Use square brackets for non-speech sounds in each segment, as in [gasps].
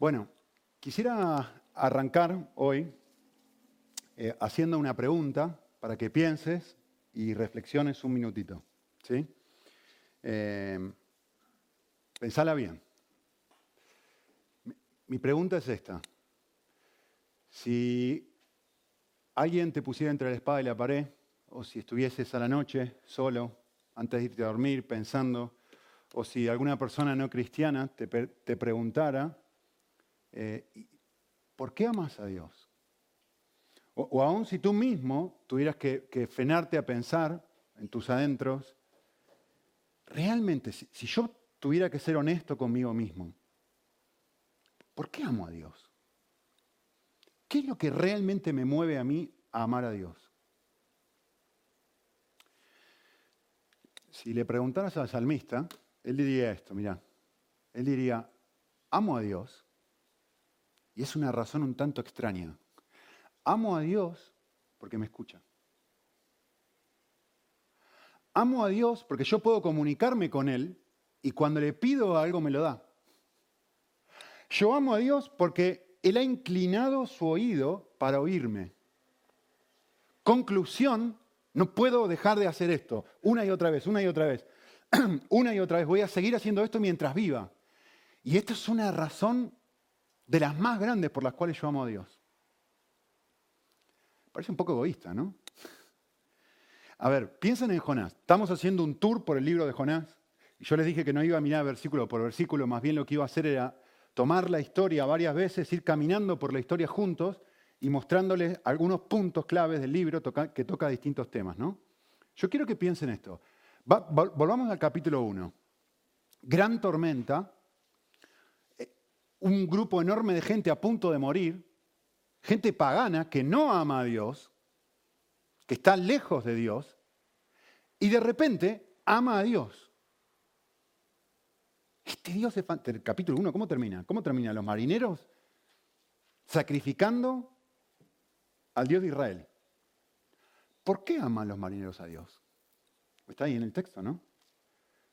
Bueno, quisiera arrancar hoy eh, haciendo una pregunta para que pienses y reflexiones un minutito. ¿sí? Eh, pensala bien. Mi, pregunta es esta. Si alguien te pusiera entre la espada y la pared, o si estuvieses a la noche solo, antes de irte a dormir, pensando, o si alguna persona no cristiana te preguntara, eh, ¿por qué amas a Dios? O, aún si tú mismo tuvieras que, frenarte a pensar en tus adentros, realmente, si, si yo tuviera que ser honesto conmigo mismo, ¿por qué amo a Dios? ¿Qué es lo que realmente me mueve a mí a amar a Dios? Si le preguntaras al salmista, él diría esto, mira, él diría, amo a Dios y es una razón un tanto extraña. Amo a Dios porque me escucha. Amo a Dios porque yo puedo comunicarme con Él y cuando le pido algo me lo da. Yo amo a Dios porque Él ha inclinado su oído para oírme. Conclusión, no puedo dejar de hacer esto una y otra vez, una y otra vez, [clears throat] una y otra vez. Voy a seguir haciendo esto mientras viva. Y esto es una razón de las más grandes por las cuales yo amo a Dios. Parece un poco egoísta, ¿no? A ver, piensen en Jonás. Estamos haciendo un tour por el libro de Jonás. Y yo les dije que no iba a mirar versículo por versículo, más bien lo que iba a hacer era tomar la historia varias veces, ir caminando por la historia juntos y mostrándoles algunos puntos claves del libro que toca distintos temas, ¿no? Yo quiero que piensen esto. volvamos al capítulo 1. Gran tormenta, un grupo enorme de gente a punto de morir, gente pagana que no ama a Dios, que está lejos de Dios, y de repente ama a Dios. Este Dios es capítulo 1, ¿cómo termina? ¿Cómo termina? Los marineros sacrificando al Dios de Israel. ¿Por qué aman los marineros a Dios? Está ahí en el texto, ¿no?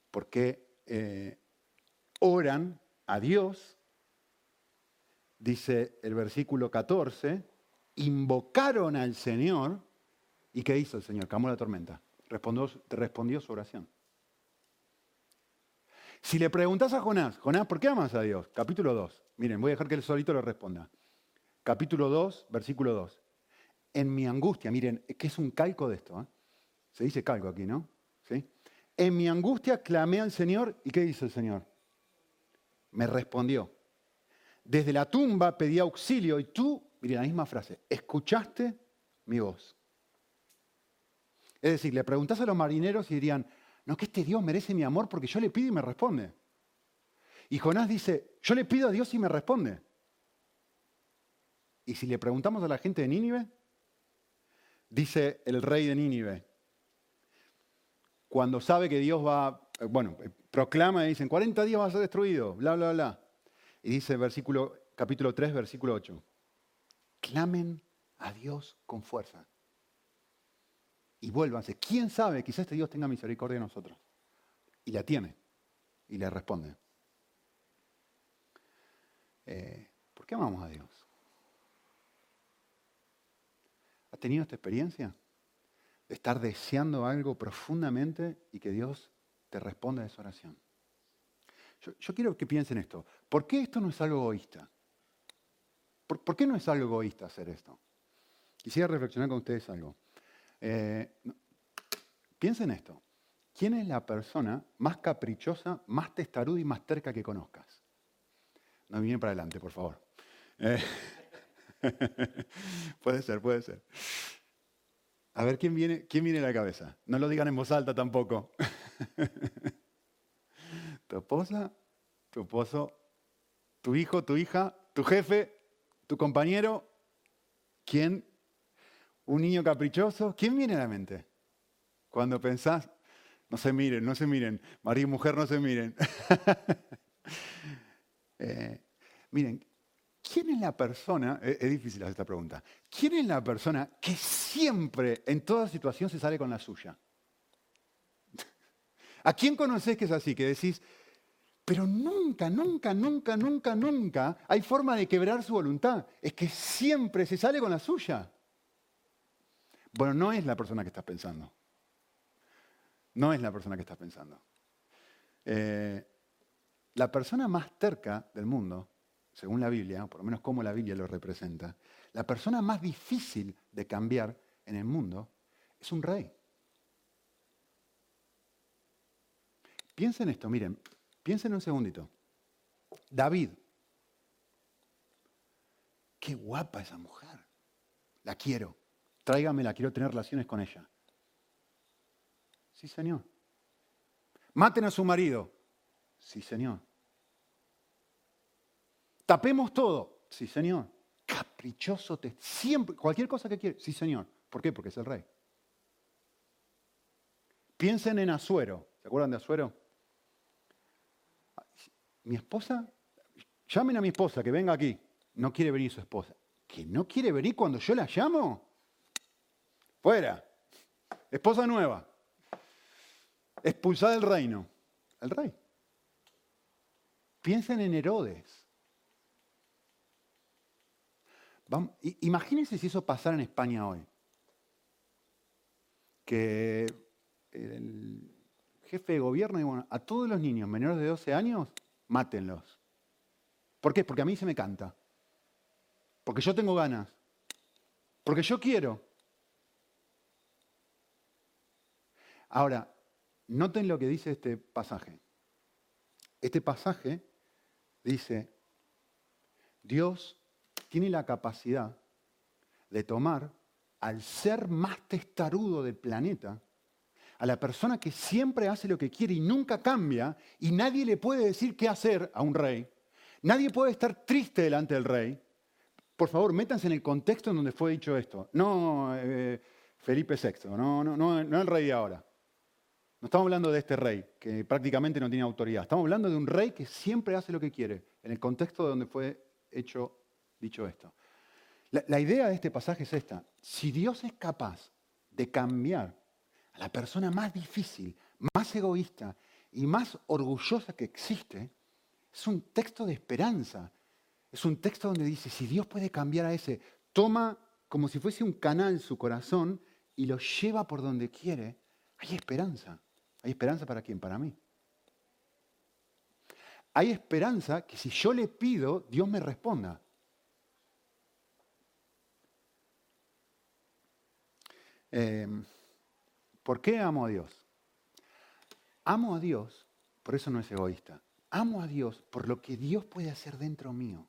Porque eh, oran a Dios dice el versículo 14, invocaron al Señor. ¿Y qué hizo el Señor? Camó la tormenta. Respondió, su oración. Si le preguntas a Jonás, Jonás, ¿por qué amas a Dios? Capítulo 2. Miren, voy a dejar que él solito lo responda. Capítulo 2, versículo 2. En mi angustia, miren, que es un calco de esto. ¿eh? Se dice calco aquí, ¿no? ¿Sí? En mi angustia clamé al Señor y ¿qué hizo el Señor? Me respondió. Desde la tumba pedí auxilio y tú, mire la misma frase, escuchaste mi voz. Es decir, le preguntás a los marineros y dirían, no, que este Dios merece mi amor porque yo le pido y me responde. Y Jonás dice, yo le pido a Dios y me responde. Y si le preguntamos a la gente de Nínive, dice el rey de Nínive, cuando sabe que Dios va, bueno, proclama y dicen, 40 días va a ser destruido, bla, bla, bla. Y dice versículo, capítulo 3, versículo 8. Clamen a Dios con fuerza. Y vuélvanse. ¿Quién sabe? Quizás este Dios tenga misericordia de nosotros. Y la tiene. Y le responde. Eh, ¿Por qué amamos a Dios? ¿Has tenido esta experiencia? De estar deseando algo profundamente y que Dios te responda a esa oración. Yo, quiero que piensen esto. ¿Por qué esto no es algo egoísta? ¿Por, qué no es algo egoísta hacer esto? Quisiera reflexionar con ustedes algo. Eh, piensen esto. ¿Quién es la persona más caprichosa, más testaruda y más terca que conozcas? No viene para adelante, por favor. Eh, [laughs] puede ser, puede ser. A ver, ¿quién viene, ¿quién viene a la cabeza? No lo digan en voz alta tampoco. [laughs] tu esposa, tu esposo, tu hijo, tu hija, tu jefe, tu compañero, ¿quién? ¿Un niño caprichoso? ¿Quién viene a la mente? Cuando pensás, no se miren, no se miren, marido y mujer no se miren. [laughs] Eh, miren, ¿quién es la persona, es, es difícil hacer esta pregunta, ¿quién es la persona que siempre, en toda situación, se sale con la suya? [laughs] ¿A quién conocés que es así? Que decís, Pero nunca, nunca, nunca, nunca, nunca hay forma de quebrar su voluntad. Es que siempre se sale con la suya. Bueno, no es la persona que estás pensando. No es la persona que estás pensando. Eh, la persona más terca del mundo, según la Biblia, o por lo menos como la Biblia lo representa, la persona más difícil de cambiar en el mundo es un rey. Piensen esto, miren, Piensen un segundito. David. Qué guapa esa mujer. La quiero. Tráigamela, quiero tener relaciones con ella. Sí, señor. Maten a su marido. Sí, señor. Tapemos todo. Sí, señor. Caprichoso, te, siempre, cualquier cosa que quiere. Sí, señor. ¿Por qué? Porque es el rey. Piensen en Azuero. ¿Se acuerdan de Azuero? Mi esposa, llamen a mi esposa que venga aquí. No quiere venir su esposa. ¿Que no quiere venir cuando yo la llamo? Fuera. Esposa nueva. Expulsada del reino. El rey. Piensen en Herodes. imagínense si eso pasara en España hoy. Que el jefe de gobierno, bueno, a todos los niños menores de 12 años mátenlos. ¿Por qué? Porque a mí se me canta. Porque yo tengo ganas. Porque yo quiero. Ahora, noten lo que dice este pasaje. Este pasaje dice, Dios tiene la capacidad de tomar al ser más testarudo del planeta a la persona que siempre hace lo que quiere y nunca cambia, y nadie le puede decir qué hacer a un rey, nadie puede estar triste delante del rey. Por favor, métanse en el contexto en donde fue dicho esto. No eh, Felipe VI, no, no, no, no el rey de ahora. No estamos hablando de este rey, que prácticamente no tiene autoridad. Estamos hablando de un rey que siempre hace lo que quiere, en el contexto de donde fue hecho, dicho esto. la idea de este pasaje es esta. Si Dios es capaz de cambiar la persona más difícil, más egoísta y más orgullosa que existe, es un texto de esperanza. Es un texto donde dice, si Dios puede cambiar a ese, toma como si fuese un canal su corazón y lo lleva por donde quiere, hay esperanza. ¿Hay esperanza para quién? Para mí. Hay esperanza que si yo le pido, Dios me responda. Eh, ¿Por qué amo a Dios? Amo a Dios, por eso no es egoísta. Amo a Dios por lo que Dios puede hacer dentro mío.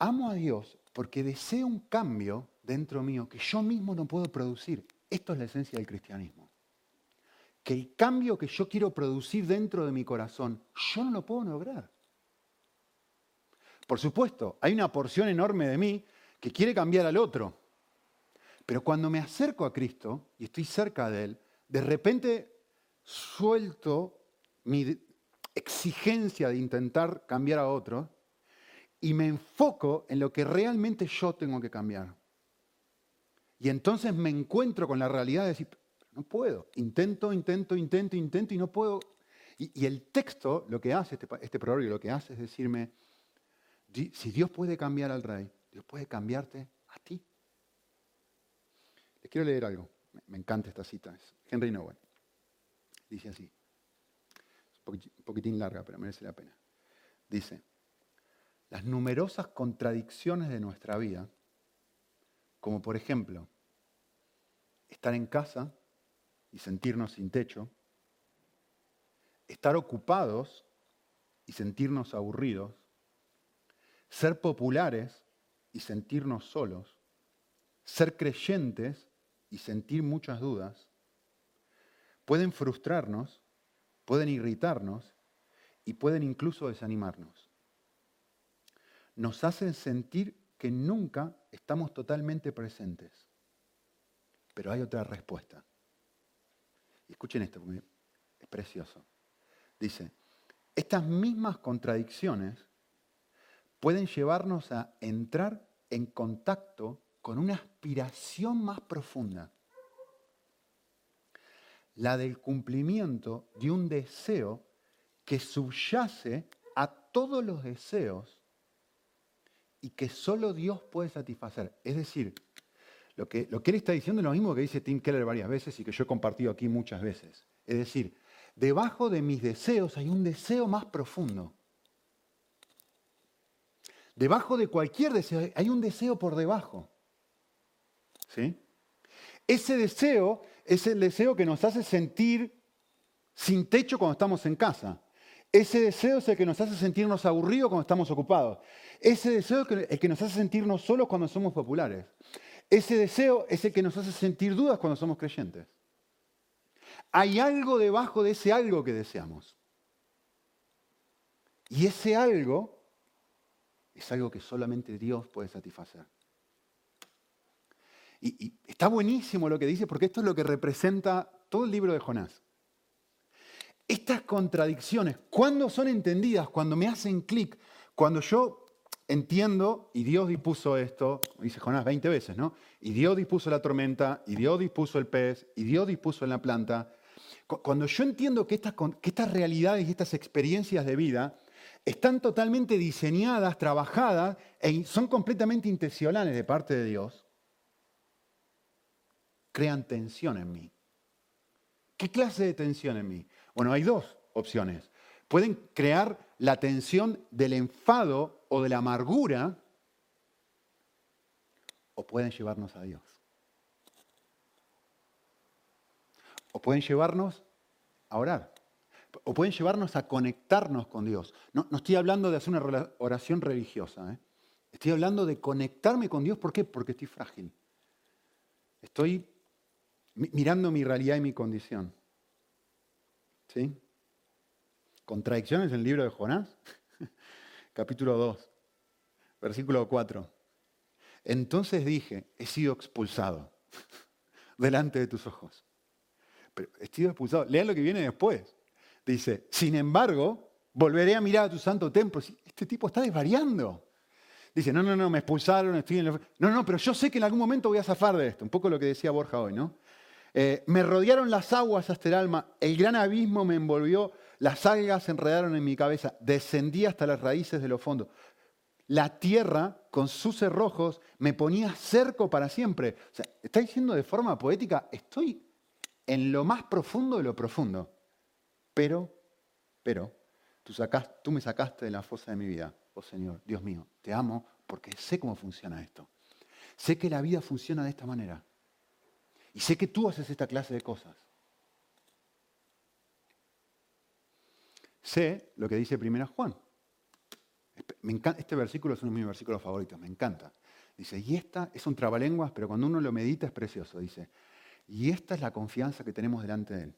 Amo a Dios porque deseo un cambio dentro mío que yo mismo no puedo producir. Esto es la esencia del cristianismo. Que el cambio que yo quiero producir dentro de mi corazón, yo no lo puedo lograr. Por supuesto, hay una porción enorme de mí que quiere cambiar al otro. Pero cuando me acerco a Cristo y estoy cerca de Él, de repente suelto mi exigencia de intentar cambiar a otro y me enfoco en lo que realmente yo tengo que cambiar. Y entonces me encuentro con la realidad de decir, no puedo, intento, intento, intento, intento y no puedo. Y, el texto, lo que hace, este, este proverbio, lo que hace es decirme, si Dios puede cambiar al rey, Dios puede cambiarte a ti. Les quiero leer algo. Me encanta esta cita. Es Henry Nowen. Dice así. Es un poquitín larga, pero merece la pena. Dice, las numerosas contradicciones de nuestra vida, como por ejemplo, estar en casa y sentirnos sin techo, estar ocupados y sentirnos aburridos, ser populares y sentirnos solos, ser creyentes y sentir muchas dudas, pueden frustrarnos, pueden irritarnos y pueden incluso desanimarnos. Nos hacen sentir que nunca estamos totalmente presentes. Pero hay otra respuesta. Escuchen esto, porque es precioso. Dice, estas mismas contradicciones pueden llevarnos a entrar en contacto con una aspiración más profunda, la del cumplimiento de un deseo que subyace a todos los deseos y que solo Dios puede satisfacer. Es decir, lo que, lo que él está diciendo es lo mismo que dice Tim Keller varias veces y que yo he compartido aquí muchas veces. Es decir, debajo de mis deseos hay un deseo más profundo. Debajo de cualquier deseo hay un deseo por debajo. Ese deseo es el deseo que nos hace sentir sin techo cuando estamos en casa. Ese deseo es el que nos hace sentirnos aburridos cuando estamos ocupados. Ese deseo es el que nos hace sentirnos solos cuando somos populares. Ese deseo es el que nos hace sentir dudas cuando somos creyentes. Hay algo debajo de ese algo que deseamos. Y ese algo es algo que solamente Dios puede satisfacer. Y, está buenísimo lo que dice porque esto es lo que representa todo el libro de Jonás. Estas contradicciones, cuando son entendidas, cuando me hacen clic, cuando yo entiendo, y Dios dispuso esto, dice Jonás 20 veces, ¿no? Y Dios dispuso la tormenta, y Dios dispuso el pez, y Dios dispuso la planta. Cuando yo entiendo que estas, que estas realidades y estas experiencias de vida están totalmente diseñadas, trabajadas, e son completamente intencionales de parte de Dios, crean tensión en mí. ¿Qué clase de tensión en mí? Bueno, hay dos opciones. Pueden crear la tensión del enfado o de la amargura, o pueden llevarnos a Dios. O pueden llevarnos a orar. O pueden llevarnos a conectarnos con Dios. No, estoy hablando de hacer una oración religiosa. ¿eh? Estoy hablando de conectarme con Dios. ¿Por qué? Porque estoy frágil. Estoy mirando mi realidad y mi condición. ¿Sí? Contradicciones en el libro de Jonás, [laughs] capítulo 2, versículo 4. Entonces dije, he sido expulsado [laughs] delante de tus ojos. Pero he sido expulsado. Lean lo que viene después. Dice, sin embargo, volveré a mirar a tu santo templo. Este tipo está desvariando. Dice, no, no, no, me expulsaron, estoy en el... No, no, pero yo sé que en algún momento voy a zafar de esto. Un poco lo que decía Borja hoy, ¿no? Eh, me rodearon las aguas hasta el alma, el gran abismo me envolvió, las algas se enredaron en mi cabeza, descendí hasta las raíces de los fondos. La tierra, con sus cerrojos, me ponía cerco para siempre. O sea, está diciendo de forma poética, estoy en lo más profundo de lo profundo. Pero, pero, tú, tú me sacaste de la fosa de mi vida. Oh Señor, Dios mío, te amo porque sé cómo funciona esto. Sé que la vida funciona de esta manera. Y sé que tú haces esta clase de cosas. Sé lo que dice Primera Juan. este versículo es uno de mis versículos favoritos, me encanta. Dice, y esta es un trabalenguas, pero cuando uno lo medita es precioso. Dice, y esta es la confianza que tenemos delante de Él.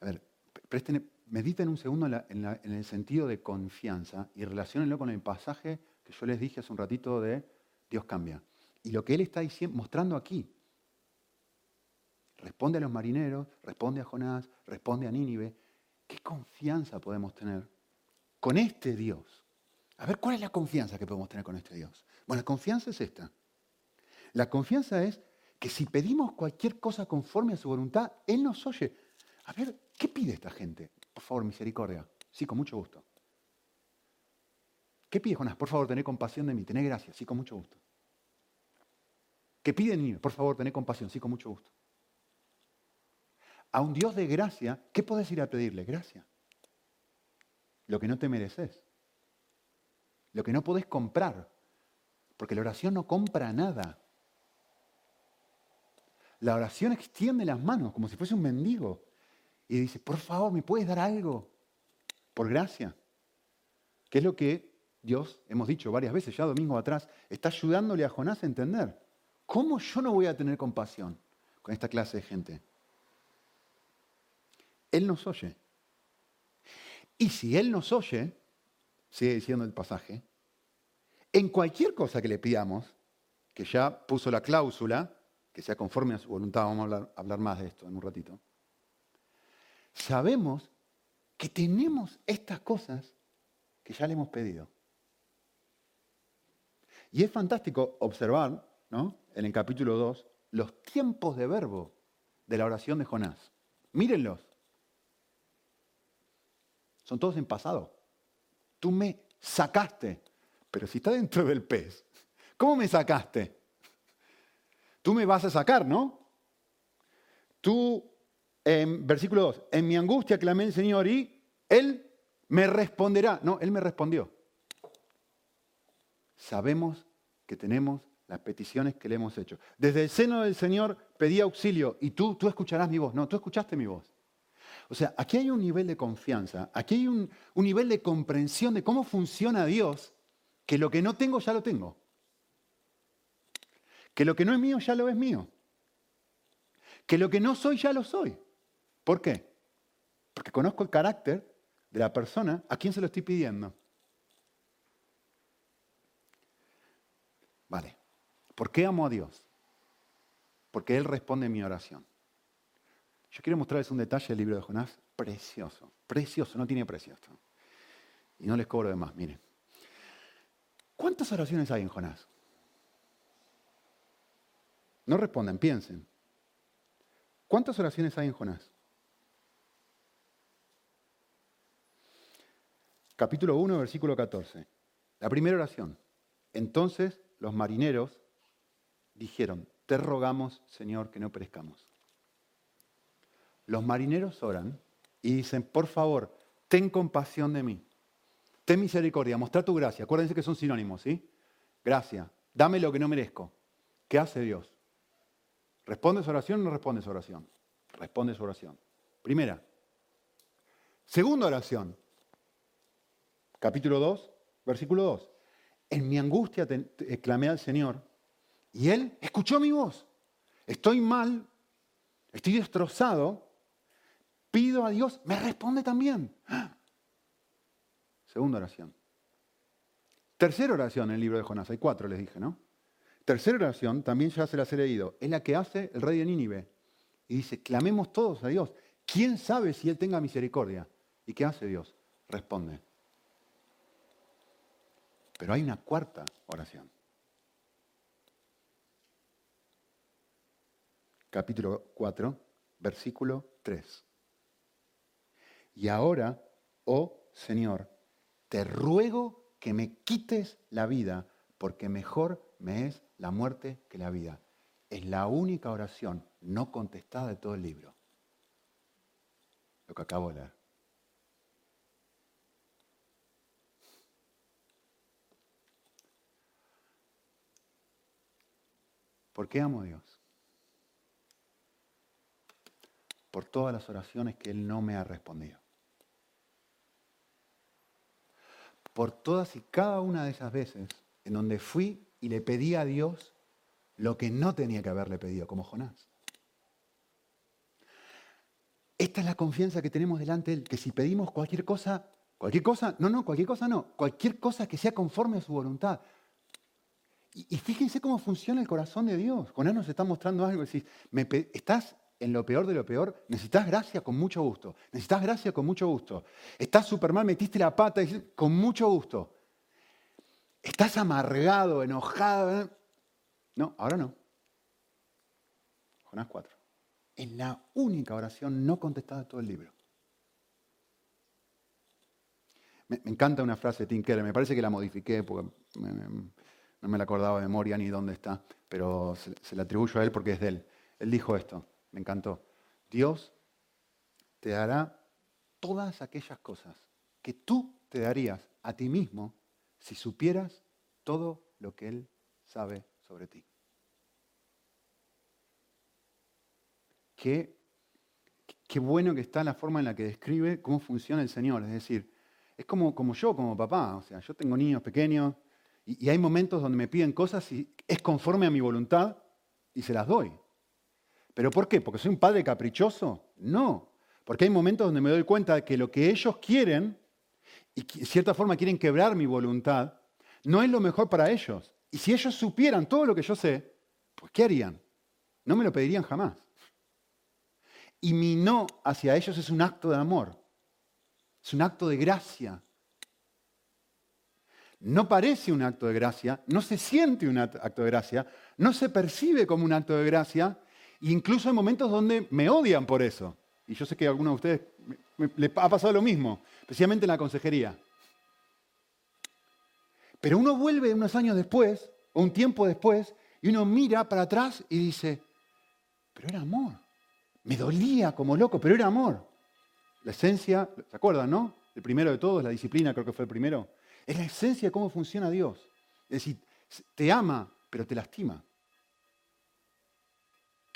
A ver, presten, mediten un segundo en, en el sentido de confianza y relacionenlo con el pasaje que yo les dije hace un ratito de Dios cambia. Y lo que Él está diciendo, mostrando aquí, responde a los marineros, responde a Jonás, responde a Nínive. ¿Qué confianza podemos tener con este Dios? A ver, ¿cuál es la confianza que podemos tener con este Dios? Bueno, la confianza es esta. La confianza es que si pedimos cualquier cosa conforme a su voluntad, Él nos oye. A ver, ¿qué pide esta gente? Por favor, misericordia. Sí, con mucho gusto. ¿Qué pide Jonás? Por favor, tené compasión de mí, tené gracia. Sí, con mucho gusto. ¿Qué pide Nínive? Por favor, tené compasión. Sí, con mucho gusto a un Dios de gracia, ¿qué puedes ir a pedirle? Gracia. Lo que no te mereces. Lo que no podés comprar. Porque la oración no compra nada. La oración extiende las manos como si fuese un mendigo. Y dice, por favor, ¿me puedes dar algo? Por gracia. Que es lo que Dios, hemos dicho varias veces ya domingo atrás, está ayudándole a Jonás a entender. ¿Cómo yo no voy a tener compasión con esta clase de gente? Él nos oye. Y si Él nos oye, sigue diciendo el pasaje, en cualquier cosa que le pidamos, que ya puso la cláusula, que sea conforme a su voluntad, vamos a hablar, más de esto en un ratito, sabemos que tenemos estas cosas que ya le hemos pedido. Y es fantástico observar, ¿no? en el capítulo 2, los tiempos de verbo de la oración de Jonás. Mírenlos. Son todos en pasado. Tú me sacaste, pero si está dentro del pez, ¿cómo me sacaste? Tú me vas a sacar, ¿no? Tú, en versículo 2, en mi angustia clamé al Señor y Él me responderá. No, Él me respondió. Sabemos que tenemos las peticiones que le hemos hecho. Desde el seno del Señor pedí auxilio y tú, tú escucharás mi voz. No, tú escuchaste mi voz. O sea, aquí hay un nivel de confianza, aquí hay un, nivel de comprensión de cómo funciona Dios, que lo que no tengo ya lo tengo. Que lo que no es mío ya lo es mío. Que lo que no soy ya lo soy. ¿Por qué? Porque conozco el carácter de la persona a quien se lo estoy pidiendo. Vale. ¿Por qué amo a Dios? Porque Él responde a mi oración. Yo quiero mostrarles un detalle del libro de Jonás precioso, precioso, no tiene precio esto. Y no les cobro de más, miren. ¿Cuántas oraciones hay en Jonás? No respondan, piensen. ¿Cuántas oraciones hay en Jonás? Capítulo 1, versículo 14. La primera oración. Entonces los marineros dijeron, te rogamos, Señor, que no perezcamos. Los marineros oran y dicen, por favor, ten compasión de mí. Ten misericordia, mostrar tu gracia. Acuérdense que son sinónimos, ¿sí? Gracia. Dame lo que no merezco. ¿Qué hace Dios? ¿Responde su oración o no responde su oración? Responde su oración. Primera. Segunda oración. Capítulo 2, versículo 2. En mi angustia clamé al Señor y Él escuchó mi voz. Estoy mal, estoy destrozado, pido a Dios, me responde también. [gasps] Segunda oración. Tercera oración en el libro de Jonás, hay cuatro, les dije, ¿no? Tercera oración, también ya se las he leído, es la que hace el rey de Nínive. Y dice, clamemos todos a Dios. ¿Quién sabe si Él tenga misericordia? ¿Y qué hace Dios? Responde. Pero hay una cuarta oración. Capítulo 4, versículo 3. Y ahora, oh Señor, te ruego que me quites la vida, porque mejor me es la muerte que la vida. Es la única oración no contestada de todo el libro. Lo que acabo de leer. ¿Por qué amo a Dios? Por todas las oraciones que Él no me ha respondido. Por todas y cada una de esas veces en donde fui y le pedí a Dios lo que no tenía que haberle pedido, como Jonás. Esta es la confianza que tenemos delante de Él, que si pedimos cualquier cosa, cualquier cosa, no, no, cualquier cosa no, cualquier cosa que sea conforme a su voluntad, y, fíjense cómo funciona el corazón de Dios. Él nos está mostrando algo. Decís, estás en lo peor de lo peor, necesitas gracia con mucho gusto. Necesitas gracia con mucho gusto. Estás súper mal, metiste la pata, y con mucho gusto. Estás amargado, enojado. ¿eh? No, ahora no. Jonás 4. Es la única oración no contestada de todo el libro. Me, encanta una frase de Tim Keller, me parece que la modifiqué porque no me la acordaba de memoria ni dónde está, pero se, la atribuyo a él porque es de él. Él dijo esto, me encantó. Dios te dará todas aquellas cosas que tú te darías a ti mismo si supieras todo lo que Él sabe sobre ti. Qué, qué bueno que está la forma en la que describe cómo funciona el Señor. Es decir, es como, como yo, como papá. O sea, yo tengo niños pequeños, y, hay momentos donde me piden cosas y es conforme a mi voluntad y se las doy. ¿Pero por qué? ¿Porque soy un padre caprichoso? No. Porque hay momentos donde me doy cuenta de que lo que ellos quieren, y de cierta forma quieren quebrar mi voluntad, no es lo mejor para ellos. Y si ellos supieran todo lo que yo sé, pues ¿qué harían? No me lo pedirían jamás. Y mi no hacia ellos es un acto de amor, es un acto de gracia, no parece un acto de gracia, no se siente un acto de gracia, no se percibe como un acto de gracia, incluso hay momentos donde me odian por eso. Y yo sé que a algunos de ustedes le ha pasado lo mismo, especialmente en la consejería. Pero uno vuelve unos años después, o un tiempo después, y uno mira para atrás y dice, pero era amor. Me dolía como loco, pero era amor. La esencia, ¿se acuerdan, no? El primero de todos, la disciplina creo que fue el primero. Es la esencia de cómo funciona Dios. Es decir, te ama, pero te lastima.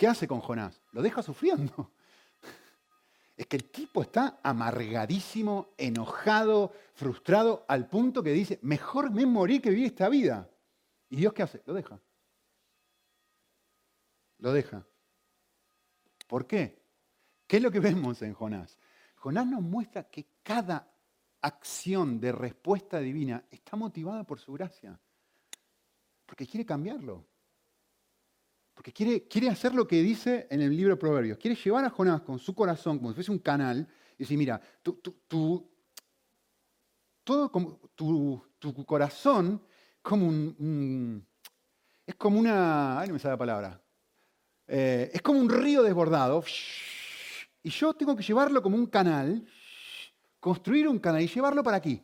¿Qué hace con Jonás? Lo deja sufriendo. [laughs] Es que el tipo está amargadísimo, enojado, frustrado, al punto que dice, mejor me morir que vivir esta vida. ¿Y Dios qué hace? Lo deja. Lo deja. ¿Por qué? ¿Qué es lo que vemos en Jonás? Jonás nos muestra que cada acción de respuesta divina está motivada por su gracia. Porque quiere cambiarlo. Porque quiere, quiere hacer lo que dice en el libro de Proverbios. Quiere llevar a Jonás con su corazón como si fuese un canal y decir, mira, tu, todo como, tu, corazón como un, es como una, ay, no me sale la palabra, eh, es como un río desbordado y yo tengo que llevarlo como un canal, construir un canal y llevarlo para aquí.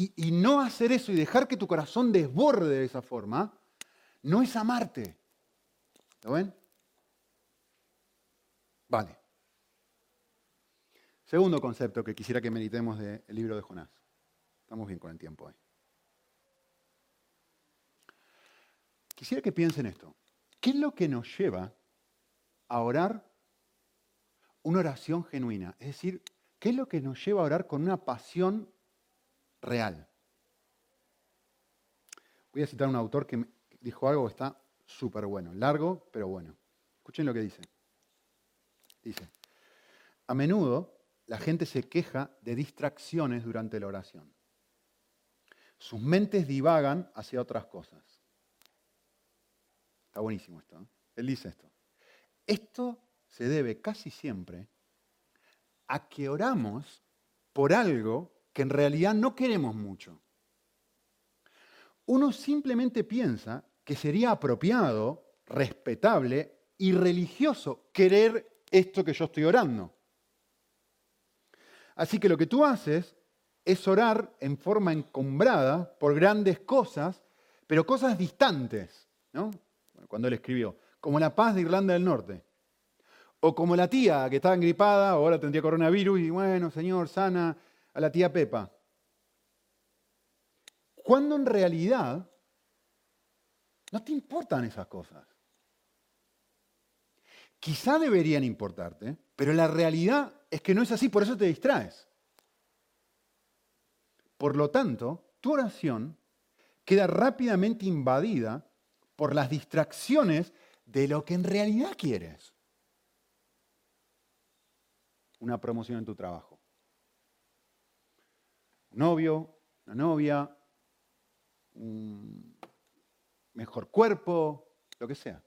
Y, no hacer eso y dejar que tu corazón desborde de esa forma, no es amarte. ¿Lo ven? Vale. Segundo concepto que quisiera que meditemos del libro de Jonás. Estamos bien con el tiempo hoy. Quisiera que piensen esto. ¿Qué es lo que nos lleva a orar una oración genuina? Es decir, ¿qué es lo que nos lleva a orar con una pasión real. Voy a citar un autor que dijo algo que está súper bueno, largo, pero bueno. Escuchen lo que dice. Dice, a menudo la gente se queja de distracciones durante la oración. Sus mentes divagan hacia otras cosas. Está buenísimo esto. ¿eh? Él dice esto. Esto se debe casi siempre a que oramos por algo que en realidad no queremos mucho. Uno simplemente piensa que sería apropiado, respetable y religioso querer esto que yo estoy orando. Así que lo que tú haces es orar en forma encumbrada por grandes cosas, pero cosas distantes, ¿no? Cuando él escribió, como la paz de Irlanda del Norte. O como la tía que estaba engripada, ahora tendría coronavirus, y bueno, Señor, sana a la tía Pepa. Cuando en realidad no te importan esas cosas. Quizá deberían importarte, pero la realidad es que no es así, por eso te distraes. Por lo tanto, tu oración queda rápidamente invadida por las distracciones de lo que en realidad quieres. Una promoción en tu trabajo novio, una novia, un mejor cuerpo, lo que sea.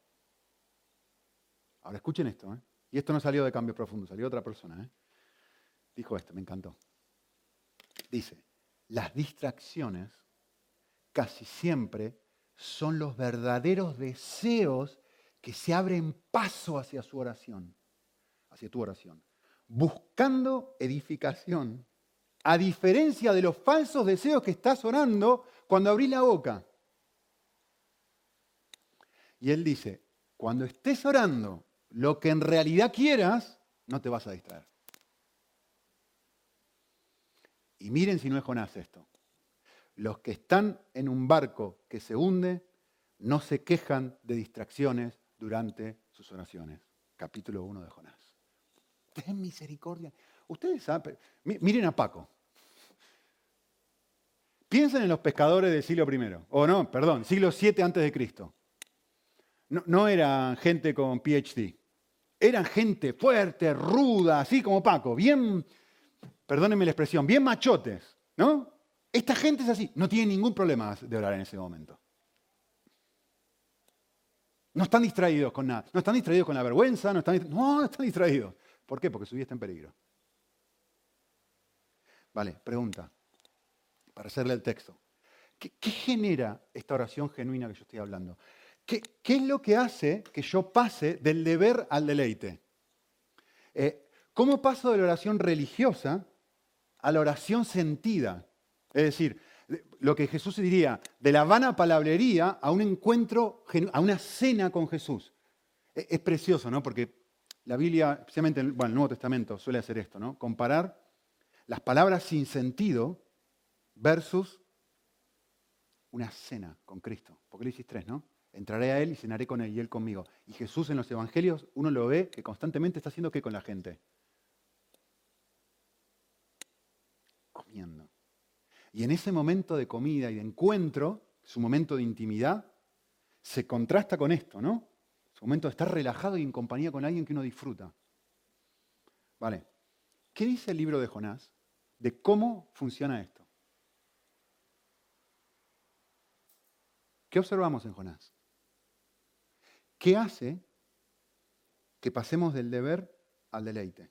Ahora escuchen esto, ¿eh? y esto no salió de cambio profundo, salió de otra persona. ¿eh? Dijo esto, me encantó. Dice, las distracciones casi siempre son los verdaderos deseos que se abren paso hacia su oración, hacia tu oración, buscando edificación a diferencia de los falsos deseos que estás orando cuando abrís la boca. Y él dice, cuando estés orando lo que en realidad quieras, no te vas a distraer. Y miren si no es Jonás esto. Los que están en un barco que se hunde no se quejan de distracciones durante sus oraciones. Capítulo 1 de Jonás. Ten misericordia. Ustedes saben, miren a Paco. Piensen en los pescadores del siglo I, o no, perdón, siglo VII antes de Cristo. No, no eran gente con PhD, eran gente fuerte, ruda, así como Paco, bien, perdónenme la expresión, bien machotes, ¿no? Esta gente es así, no tiene ningún problema de orar en ese momento. No están distraídos con nada, no están distraídos con la vergüenza, no están, no, están distraídos. ¿Por qué? Porque su vida está en peligro. Vale, pregunta, para hacerle el texto. ¿Qué, genera esta oración genuina que yo estoy hablando? ¿Qué, es lo que hace que yo pase del deber al deleite? Eh, ¿Cómo paso de la oración religiosa a la oración sentida? Es decir, lo que Jesús diría, de la vana palabrería a un encuentro, a una cena con Jesús. E-, es precioso, ¿no? Porque la Biblia, especialmente en el Nuevo Testamento, suele hacer esto, ¿no? Comparar las palabras sin sentido versus una cena con Cristo. Apocalipsis 3, ¿no? Entraré a Él y cenaré con Él y Él conmigo. Y Jesús en los Evangelios, uno lo ve que constantemente está haciendo qué con la gente. Comiendo. Y en ese momento de comida y de encuentro, su momento de intimidad, se contrasta con esto, ¿no? Su momento de estar relajado y en compañía con alguien que uno disfruta. Vale. ¿Qué dice el libro de Jonás de cómo funciona esto? ¿Qué observamos en Jonás? ¿Qué hace que pasemos del deber al deleite?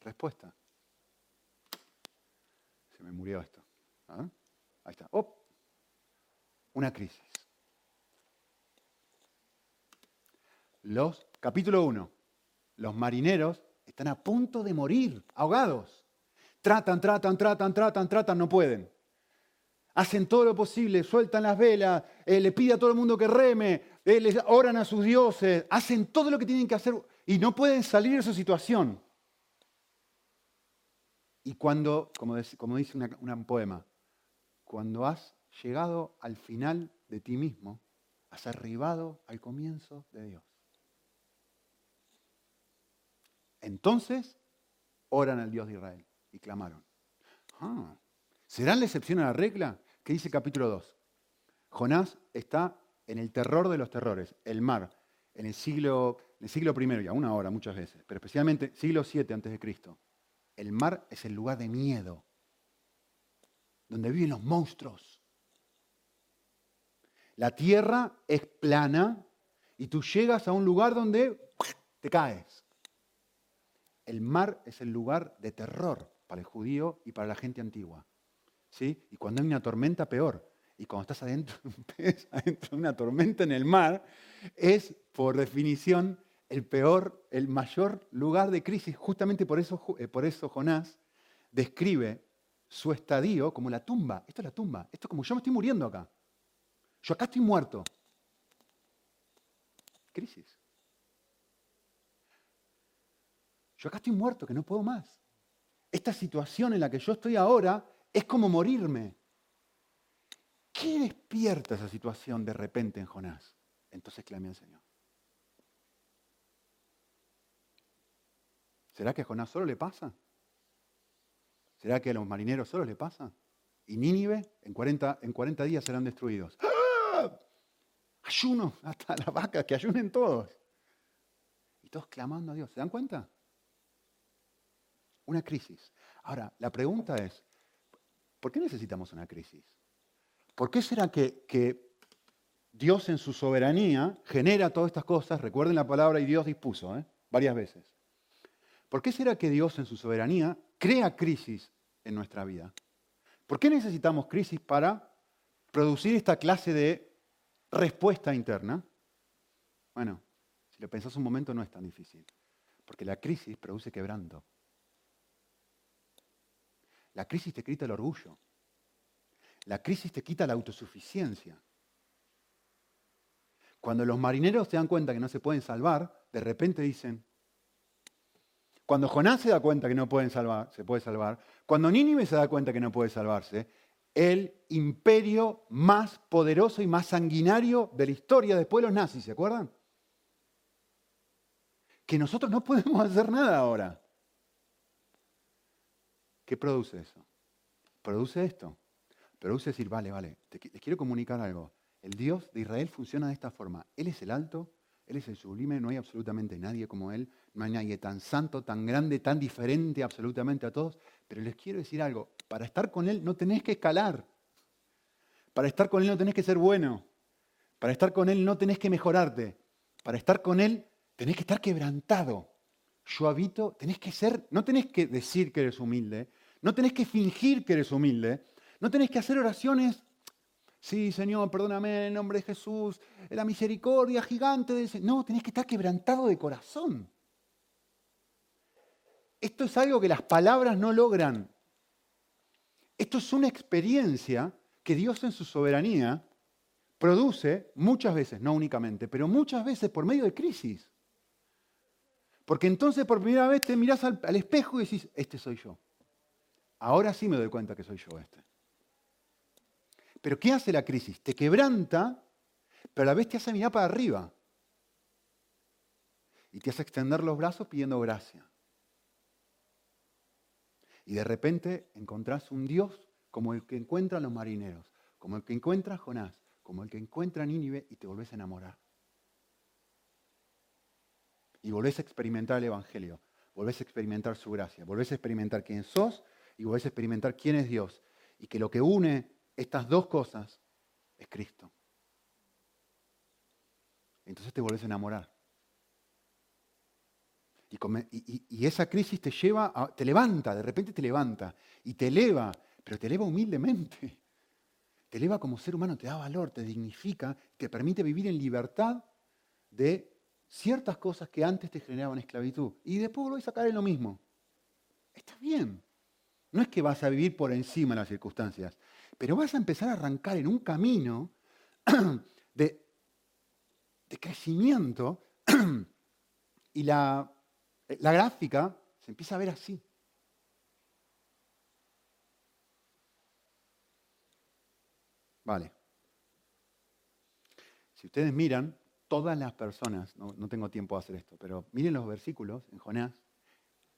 Respuesta. Se me murió esto. ¿Ah? Ahí está. Una crisis. Los, capítulo 1. Los marineros están a punto de morir, ahogados. Tratan, tratan, tratan, tratan, tratan, no pueden hacen todo lo posible, sueltan las velas, eh, le pide a todo el mundo que reme, eh, les oran a sus dioses, hacen todo lo que tienen que hacer y no pueden salir de esa situación. Y cuando, como, dice, un poema, cuando has llegado al final de ti mismo, has arribado al comienzo de Dios. Entonces oran al Dios de Israel y clamaron. Ah, ¿Será la excepción a la regla? ¿Qué dice capítulo 2? Jonás está en el terror de los terrores, el mar, en el siglo, en el siglo I, y aún ahora muchas veces, pero especialmente siglo 7 antes de Cristo. El mar es el lugar de miedo, donde viven los monstruos. La tierra es plana y tú llegas a un lugar donde te caes. El mar es el lugar de terror para el judío y para la gente antigua. Y cuando hay una tormenta, peor. Y cuando estás adentro, [laughs] adentro de una tormenta en el mar, es por definición el peor, el mayor lugar de crisis. Justamente por eso, eh, por eso Jonás describe su estadio como la tumba. Esto es la tumba. Esto es como yo me estoy muriendo acá. Yo acá estoy muerto. Crisis. Acá estoy muerto, que no puedo más. Esta situación en la que yo estoy ahora es como morirme. ¿Qué despierta esa situación de repente en Jonás? Entonces clamé al Señor. ¿Será que a Jonás solo le pasa? ¿Será que a los marineros solo le pasa? Y Nínive en 40, en 40 días serán destruidos. ¡Ah! Ayuno, hasta la vaca, que ayunen todos. Y todos clamando a Dios. ¿Se dan cuenta? Una crisis. Ahora, la pregunta es, ¿Por qué necesitamos una crisis? ¿Por qué será que, Dios en su soberanía genera todas estas cosas? Recuerden la palabra y Dios dispuso, ¿eh? varias veces. ¿Por qué será que Dios en su soberanía crea crisis en nuestra vida? ¿Por qué necesitamos crisis para producir esta clase de respuesta interna? Bueno, si lo pensás un momento no es tan difícil, porque la crisis produce quebranto. La crisis te quita el orgullo. La crisis te quita la autosuficiencia. Cuando los marineros se dan cuenta que no se pueden salvar, de repente dicen, cuando Jonás se da cuenta que no pueden se puede salvar, cuando Nínive se da cuenta que no puede salvarse, el imperio más poderoso y más sanguinario de la historia después de los nazis, ¿se acuerdan? Que nosotros no podemos [laughs] hacer nada ahora. ¿Qué produce eso? Produce esto. Produce decir, vale, vale, te, quiero comunicar algo. El Dios de Israel funciona de esta forma. Él es el alto, Él es el sublime, no hay absolutamente nadie como Él, no hay nadie tan santo, tan grande, tan diferente absolutamente a todos. Pero les quiero decir algo, para estar con Él no tenés que escalar. Para estar con Él no tenés que ser bueno. Para estar con Él no tenés que mejorarte. Para estar con Él tenés que estar quebrantado. Yo habito, tenés que ser, no tenés que decir que eres humilde, no tenés que fingir que eres humilde. No tenés que hacer oraciones. Sí, Señor, perdóname en nombre de Jesús. La misericordia gigante de ese. No, tenés que estar quebrantado de corazón. esto es algo que las palabras no logran. Esto es una experiencia que Dios en su soberanía produce muchas veces, no únicamente, pero muchas veces por medio de crisis. Porque entonces por primera vez te mirás al, al espejo y decís, este soy yo. Ahora sí me doy cuenta que soy yo este. Pero ¿qué hace la crisis? Te quebranta, pero a la vez te hace mirar para arriba. Y te hace extender los brazos pidiendo gracia. Y de repente encontrás un Dios como el que encuentran los marineros, como el que encuentra Jonás, como el que encuentra Nínive y te volvés a enamorar. Y volvés a experimentar el Evangelio, volvés a experimentar su gracia, volvés a experimentar quién sos y volvés a experimentar quién es Dios. Y que lo que une estas dos cosas es Cristo. Entonces te volvés a enamorar. Y, esa crisis te lleva, te levanta, de repente te levanta y te eleva, pero te eleva humildemente. [laughs] Te eleva como ser humano, te da valor, te dignifica, te permite vivir en libertad de ciertas cosas que antes te generaban esclavitud. Y después lo a sacar en lo mismo. Está bien. No es que vas a vivir por encima de las circunstancias, pero vas a empezar a arrancar en un camino [clears throat] de, crecimiento [clears throat] y la la gráfica se empieza a ver así. Vale. Si ustedes miran, todas las personas, no, no, tengo tiempo de hacer esto, pero miren los versículos en Jonás,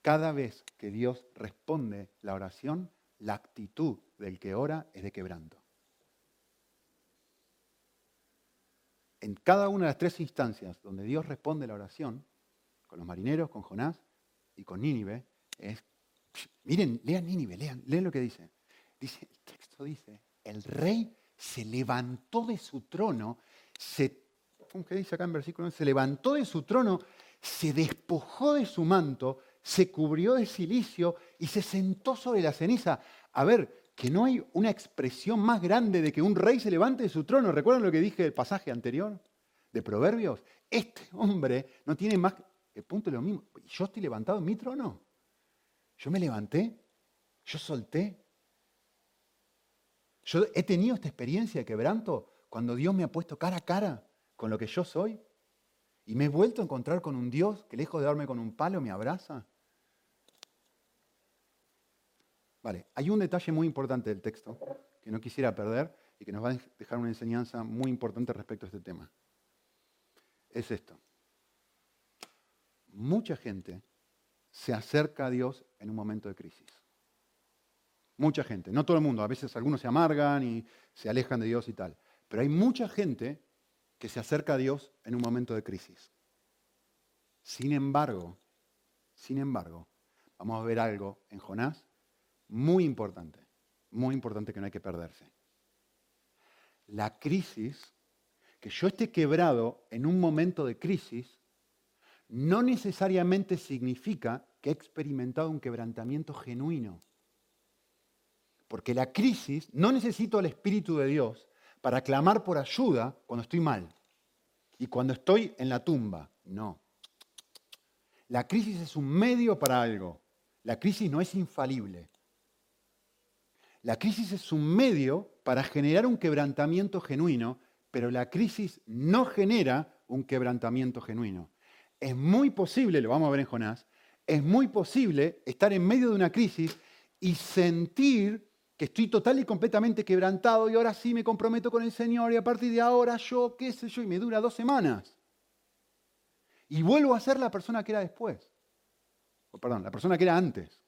cada vez que Dios responde la oración, la actitud del que ora es de quebranto. En cada una de las tres instancias donde Dios responde la oración, con los marineros, con Jonás y con Nínive, es, miren, lean Nínive, lean, lean lo que dice. Dice, el texto dice, el rey se levantó de su trono, se, ¿cómo que dice acá en versículo? Se levantó de su trono, se despojó de su manto, se cubrió de silicio y se sentó sobre la ceniza. A ver, que no hay una expresión más grande de que un rey se levante de su trono. ¿Recuerdan lo que dije el pasaje anterior de Proverbios? Este hombre no tiene más, el punto es lo mismo. Yo estoy levantado en mi trono. Yo me levanté. Yo solté. Yo he tenido esta experiencia de quebranto cuando Dios me ha puesto cara a cara con lo que yo soy. Y me he vuelto a encontrar con un Dios que lejos de darme con un palo me abraza. Vale, hay un detalle muy importante del texto que no quisiera perder y que nos va a dejar una enseñanza muy importante respecto a este tema. Es esto mucha gente se acerca a Dios en un momento de crisis. Mucha gente, no todo el mundo, a veces algunos se amargan y se alejan de Dios y tal, pero hay mucha gente que se acerca a Dios en un momento de crisis. Sin embargo, sin embargo, vamos a ver algo en Jonás muy importante, muy importante que no hay que perderse. La crisis, que yo esté quebrado en un momento de crisis, no necesariamente significa que he experimentado un quebrantamiento genuino. Porque la crisis no necesito al Espíritu de Dios para clamar por ayuda cuando estoy mal y cuando estoy en la tumba. No. La crisis es un medio para algo. La crisis no es infalible. La crisis es un medio para generar un quebrantamiento genuino, pero la crisis no genera un quebrantamiento genuino es muy posible, lo vamos a ver en Jonás, es muy posible estar en medio de una crisis y sentir que estoy total y completamente quebrantado y ahora sí me comprometo con el Señor y a partir de ahora yo, qué sé yo, y me dura dos semanas. Y vuelvo a ser la persona que era después. O perdón, la persona que era antes.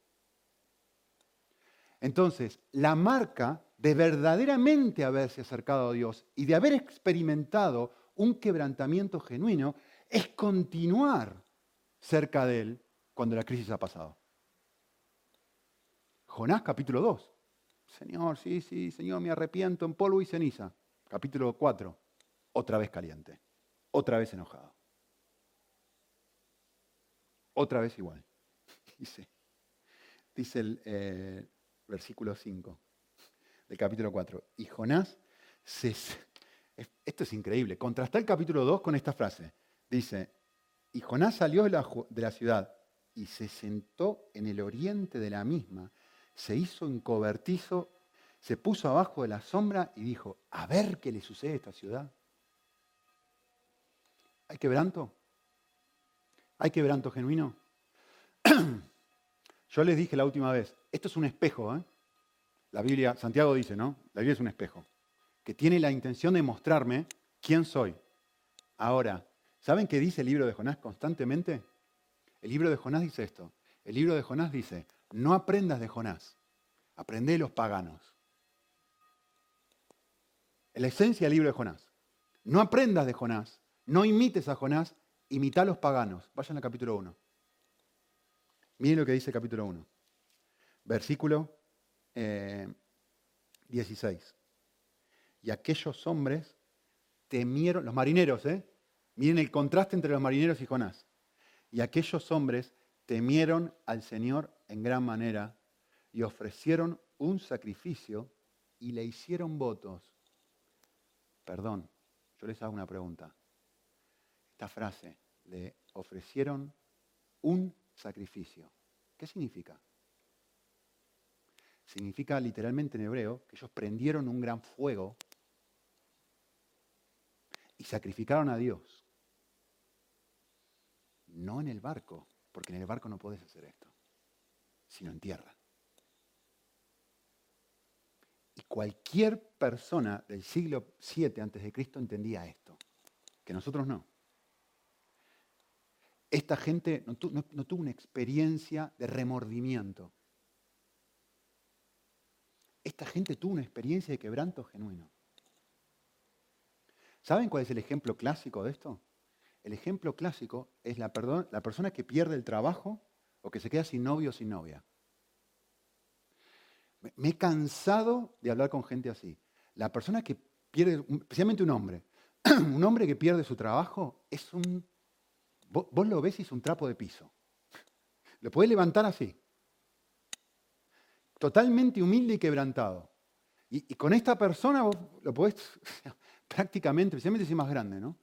Entonces, la marca de verdaderamente haberse acercado a Dios y de haber experimentado un quebrantamiento genuino es continuar cerca de Él cuando la crisis ha pasado. Jonás capítulo 2. Señor, sí, sí, Señor, me arrepiento en polvo y ceniza. Capítulo 4. Otra vez caliente. Otra vez enojado. Otra vez igual. [laughs] Dice, dice el eh, versículo 5 del capítulo 4. Y Jonás se... Esto es increíble. Contrasta el capítulo 2 con esta frase. Dice, y Jonás salió de la, ciudad y se sentó en el oriente de la misma, se hizo encobertizo, se puso abajo de la sombra y dijo, a ver qué le sucede a esta ciudad. ¿Hay quebranto? ¿Hay quebranto genuino? [clears throat] Yo les dije la última vez, esto es un espejo, ¿eh? La Biblia, Santiago dice, ¿no? La Biblia es un espejo, que tiene la intención de mostrarme quién soy. Ahora, ¿saben qué dice el libro de Jonás constantemente? El libro de Jonás dice esto. El libro de Jonás dice, no aprendas de Jonás, aprende de los paganos. La esencia del libro de Jonás. No aprendas de Jonás, no imites a Jonás, imita a los paganos. Vayan al capítulo 1. Miren lo que dice el capítulo 1. Versículo 16. Eh, y aquellos hombres temieron, los marineros, ¿eh? Miren el contraste entre los marineros y Jonás. Y aquellos hombres temieron al Señor en gran manera y ofrecieron un sacrificio y le hicieron votos. Perdón, yo les hago una pregunta. Esta frase, le ofrecieron un sacrificio. ¿Qué significa? Significa literalmente en hebreo que ellos prendieron un gran fuego y sacrificaron a Dios. No en el barco, porque en el barco no puedes hacer esto, sino en tierra. Y cualquier persona del siglo VII Cristo entendía esto, que nosotros no. Esta gente no, tuvo una experiencia de remordimiento. Esta gente tuvo una experiencia de quebranto genuino. ¿Saben cuál es el ejemplo clásico de esto? El ejemplo clásico es la persona que pierde el trabajo o que se queda sin novio o sin novia. Me he cansado de hablar con gente así. La persona que pierde, especialmente un hombre, [clears throat] un hombre que pierde su trabajo es un... Vos, lo ves y es un trapo de piso. Lo podés levantar así. Totalmente humilde y quebrantado. Y, con esta persona vos lo podés [laughs] prácticamente, especialmente si es más grande, ¿no?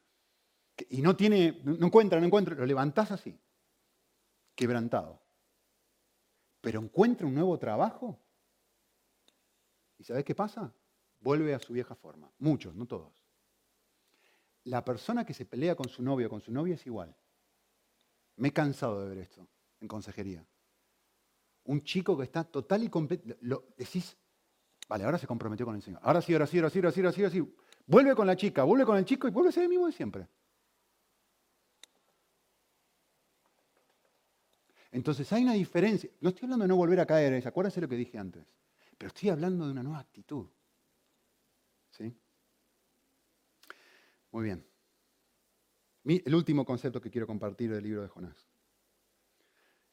Y no tiene, no encuentra, no encuentra, lo levantás así, quebrantado. Pero encuentra un nuevo trabajo. ¿Y sabes qué pasa? Vuelve a su vieja forma. Muchos, no todos. La persona que se pelea con su novio o con su novia es igual. Me he cansado de ver esto en consejería. Un chico que está total y completo. Decís, vale, ahora se comprometió con el Señor. Ahora sí, ahora sí, ahora sí, ahora sí, ahora sí, ahora sí. Vuelve con la chica, vuelve con el chico y vuelve a ser el mismo de siempre. Entonces hay una diferencia. No estoy hablando de no volver a caer, acuérdense lo que dije antes. Pero estoy hablando de una nueva actitud. ¿Sí? Muy bien. El último concepto que quiero compartir del libro de Jonás.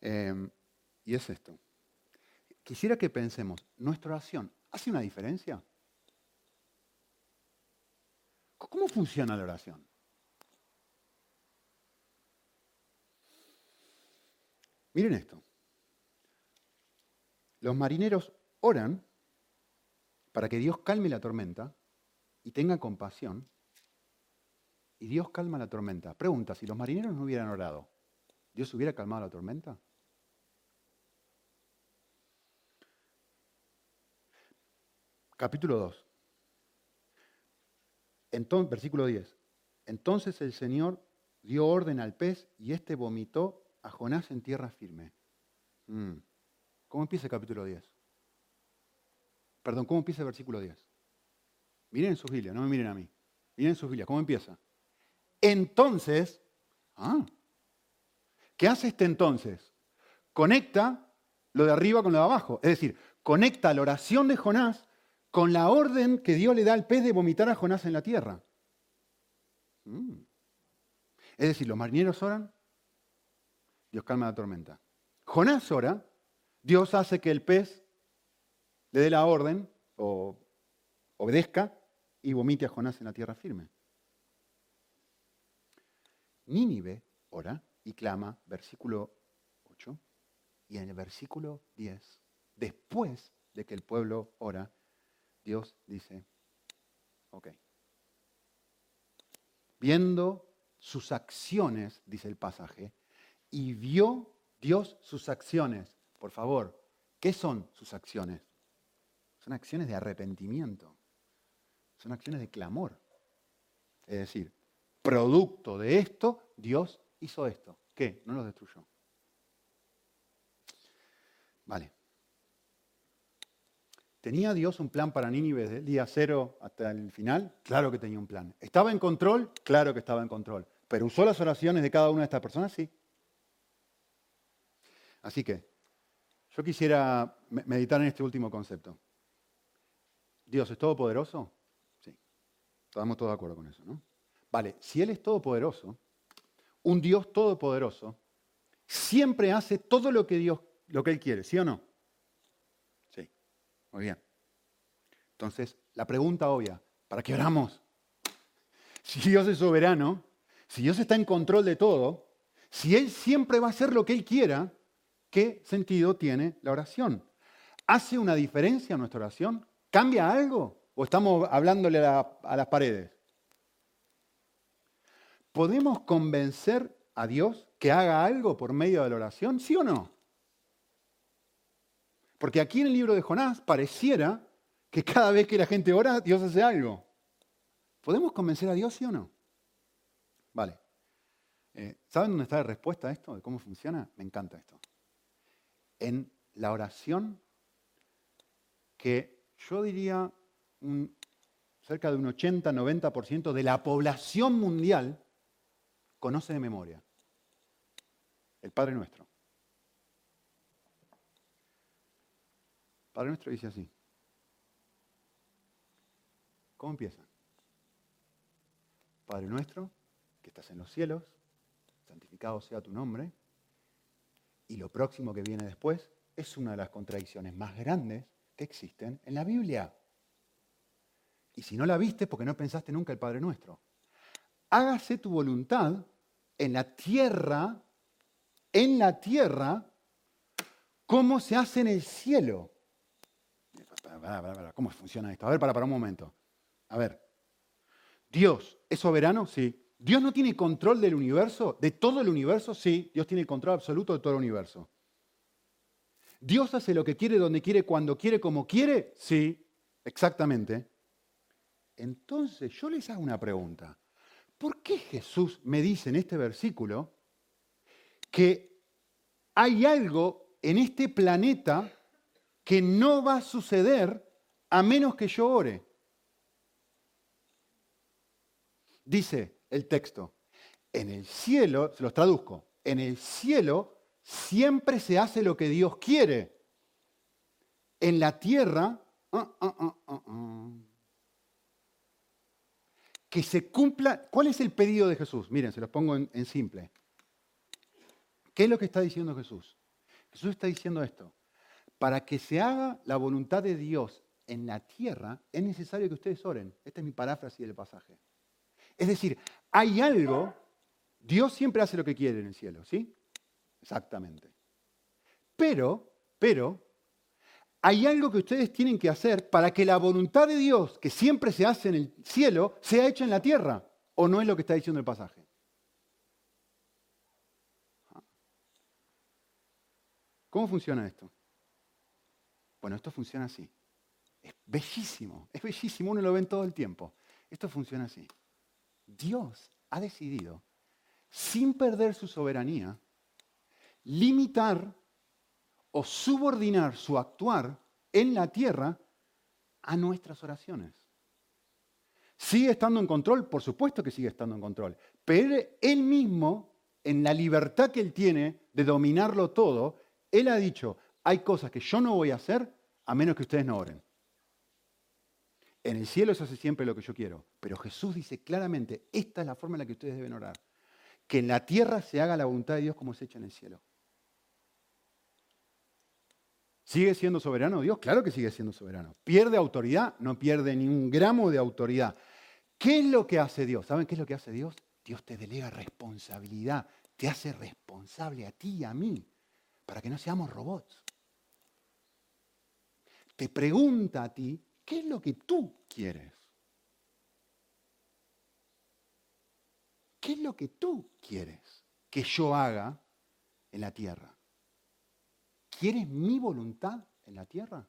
Em, y es esto. Quisiera que pensemos, ¿nuestra oración hace una diferencia? ¿Cómo funciona la oración? Miren esto. Los marineros oran para que Dios calme la tormenta y tenga compasión. Y Dios calma la tormenta. Pregunta, si los marineros no hubieran orado, ¿Dios hubiera calmado la tormenta? Capítulo 2. Entonces, versículo 10. Entonces el Señor dio orden al pez y éste vomitó a Jonás en tierra firme. Mm. ¿Cómo empieza el capítulo 10? Perdón, ¿cómo empieza el versículo 10? Miren en sus Biblias, no me miren a mí. Miren en sus Biblias, ¿cómo empieza? Entonces, ah, ¿qué hace este entonces? Conecta lo de arriba con lo de abajo. Es decir, conecta la oración de Jonás con la orden que Dios le da al pez de vomitar a Jonás en la tierra. Mm. Es decir, los marineros oran, Dios calma la tormenta. Jonás ora, Dios hace que el pez le dé la orden o obedezca y vomite a Jonás en la tierra firme. Nínive ora y clama, versículo 8, y en el versículo 10, después de que el pueblo ora, Dios dice, ok. Viendo sus acciones, dice el pasaje, y vio Dios, sus acciones. Por favor, ¿qué son sus acciones? Son acciones de arrepentimiento. Son acciones de clamor. Es decir, producto de esto, Dios hizo esto. ¿Qué? No los destruyó. Vale. ¿Tenía Dios un plan para Nínive desde el día cero hasta el final? Claro que tenía un plan. ¿Estaba en control? Claro que estaba en control. ¿Pero usó las oraciones de cada una de estas personas? Sí. Así que yo quisiera meditar en este último concepto. ¿Dios es todopoderoso? Sí. Estamos todos de acuerdo con eso, ¿no? Vale, si Él es todopoderoso, un Dios todopoderoso siempre hace todo lo que Dios, lo que Él quiere, ¿sí o no? Sí. Muy bien. Entonces, la pregunta obvia, ¿para qué oramos? Si Dios es soberano, si Dios está en control de todo, si Él siempre va a hacer lo que Él quiera, ¿qué sentido tiene la oración? ¿Hace una diferencia nuestra oración? ¿Cambia algo? ¿O estamos hablándole a, las paredes? ¿Podemos convencer a Dios que haga algo por medio de la oración? ¿Sí o no? Porque aquí en el libro de Jonás pareciera que cada vez que la gente ora, Dios hace algo. ¿Podemos convencer a Dios, sí o no? Vale. Eh, ¿Saben dónde está la respuesta a esto? ¿De cómo funciona? Me encanta esto. En la oración que yo diría cerca de un 80-90% de la población mundial conoce de memoria. El Padre Nuestro. Padre Nuestro dice así. ¿Cómo empieza? Padre Nuestro, que estás en los cielos, santificado sea tu nombre. Y lo próximo que viene después es una de las contradicciones más grandes que existen en la Biblia. Y si no la viste, porque no pensaste nunca el Padre Nuestro. Hágase tu voluntad en la tierra, en la tierra, como se hace en el cielo. ¿Cómo funciona esto? A ver, para, para un momento. A ver. ¿Dios es soberano? Sí. ¿Dios no tiene control del universo? ¿De todo el universo? Sí. Dios tiene control absoluto de todo el universo. ¿Dios hace lo que quiere, donde quiere, cuando quiere, como quiere? Sí, exactamente. Entonces yo les hago una pregunta. ¿Por qué Jesús me dice en este versículo que hay algo en este planeta que no va a suceder a menos que yo ore? Dice el texto, en el cielo, se los traduzco, en el cielo siempre se hace lo que Dios quiere. En la tierra, ah, ah, ah, que se cumpla. ¿Cuál es el pedido de Jesús? Miren, se los pongo en, en simple. ¿Qué es lo que está diciendo Jesús? Jesús está diciendo esto. Para que se haga la voluntad de Dios en la tierra, es necesario que ustedes oren. Esta es mi paráfrasis del pasaje. Es decir, hay algo, Dios siempre hace lo que quiere en el cielo, ¿sí? Exactamente. Pero, pero, hay algo que ustedes tienen que hacer para que la voluntad de Dios, que siempre se hace en el cielo, sea hecha en la tierra. ¿O no es lo que está diciendo el pasaje? ¿Cómo funciona esto? Bueno, esto funciona así. Es bellísimo, es bellísimo, uno lo ve todo el tiempo. Esto funciona así. Dios ha decidido, sin perder su soberanía, limitar o subordinar su actuar en la tierra a nuestras oraciones. ¿Sigue estando en control? Por supuesto que sigue estando en control. Pero él mismo, en la libertad que él tiene de dominarlo todo, él ha dicho, hay cosas que yo no voy a hacer a menos que ustedes no oren. En el cielo se hace siempre lo que yo quiero, pero Jesús dice claramente, esta es la forma en la que ustedes deben orar. Que en la tierra se haga la voluntad de Dios como se echa en el cielo. ¿Sigue siendo soberano Dios? Claro que sigue siendo soberano. ¿Pierde autoridad? No pierde ni un gramo de autoridad. ¿Qué es lo que hace Dios? ¿Saben qué es lo que hace Dios? Dios te delega responsabilidad, te hace responsable a ti y a mí, para que no seamos robots. Te pregunta a ti, ¿qué es lo que tú quieres? ¿Qué es lo que tú quieres que yo haga en la tierra? ¿Quieres mi voluntad en la tierra?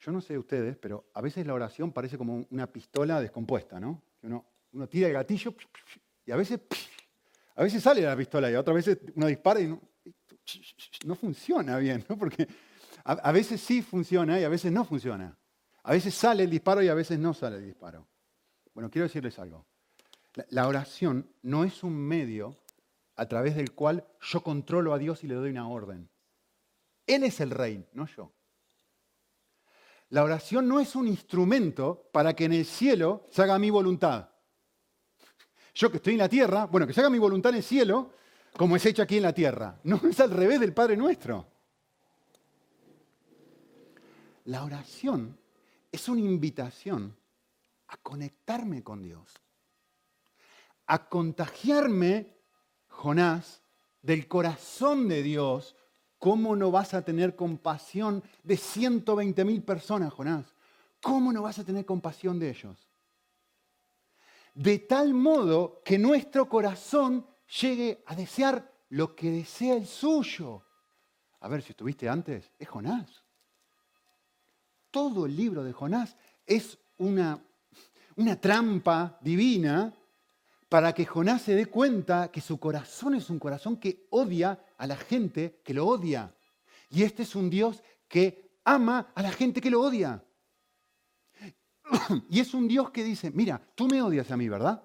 Yo no sé ustedes, pero a veces la oración parece como una pistola descompuesta, ¿no? Uno, tira el gatillo y a veces, a veces sale la pistola y otras veces uno dispara y no, funciona bien, ¿no? Porque a, veces sí funciona y a veces no funciona. A veces sale el disparo y a veces no sale el disparo. Bueno, quiero decirles algo. la oración no es un medio a través del cual yo controlo a Dios y le doy una orden. Él es el rey, no yo. La oración no es un instrumento para que en el cielo se haga mi voluntad. Yo que estoy en la tierra, bueno, que se haga mi voluntad en el cielo como es hecha aquí en la tierra. No es al revés del Padre nuestro. La oración es una invitación a conectarme con Dios, a contagiarme, Jonás, del corazón de Dios ¿Cómo no vas a tener compasión de 120 mil personas, Jonás? ¿Cómo no vas a tener compasión de ellos? De tal modo que nuestro corazón llegue a desear lo que desea el suyo. A ver, si estuviste antes, es Jonás. Todo el libro de Jonás es una, una trampa divina para que Jonás se dé cuenta que su corazón es un corazón que odia a la gente que lo odia. Y este es un Dios que ama a la gente que lo odia. Y es un Dios que dice, mira, tú me odias a mí, ¿verdad?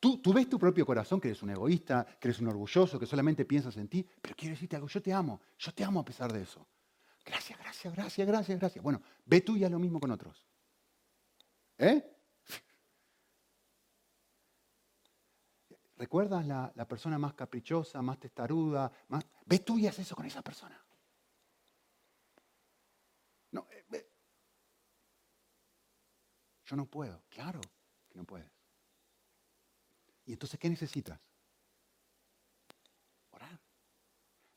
Tú, tú, ves tu propio corazón, que eres un egoísta, que eres un orgulloso, que solamente piensas en ti, pero quiero decirte algo, yo te amo, yo te amo a pesar de eso. Gracias, gracias, gracias, gracias, gracias. Bueno, ve tú y haz lo mismo con otros. ¿Eh? [laughs] ¿Recuerdas la, persona más caprichosa, más testaruda? Más... Ve tú y haz eso con esa persona. No, eh, Yo no puedo. Claro que no puedes. ¿Y entonces qué necesitas? Orar.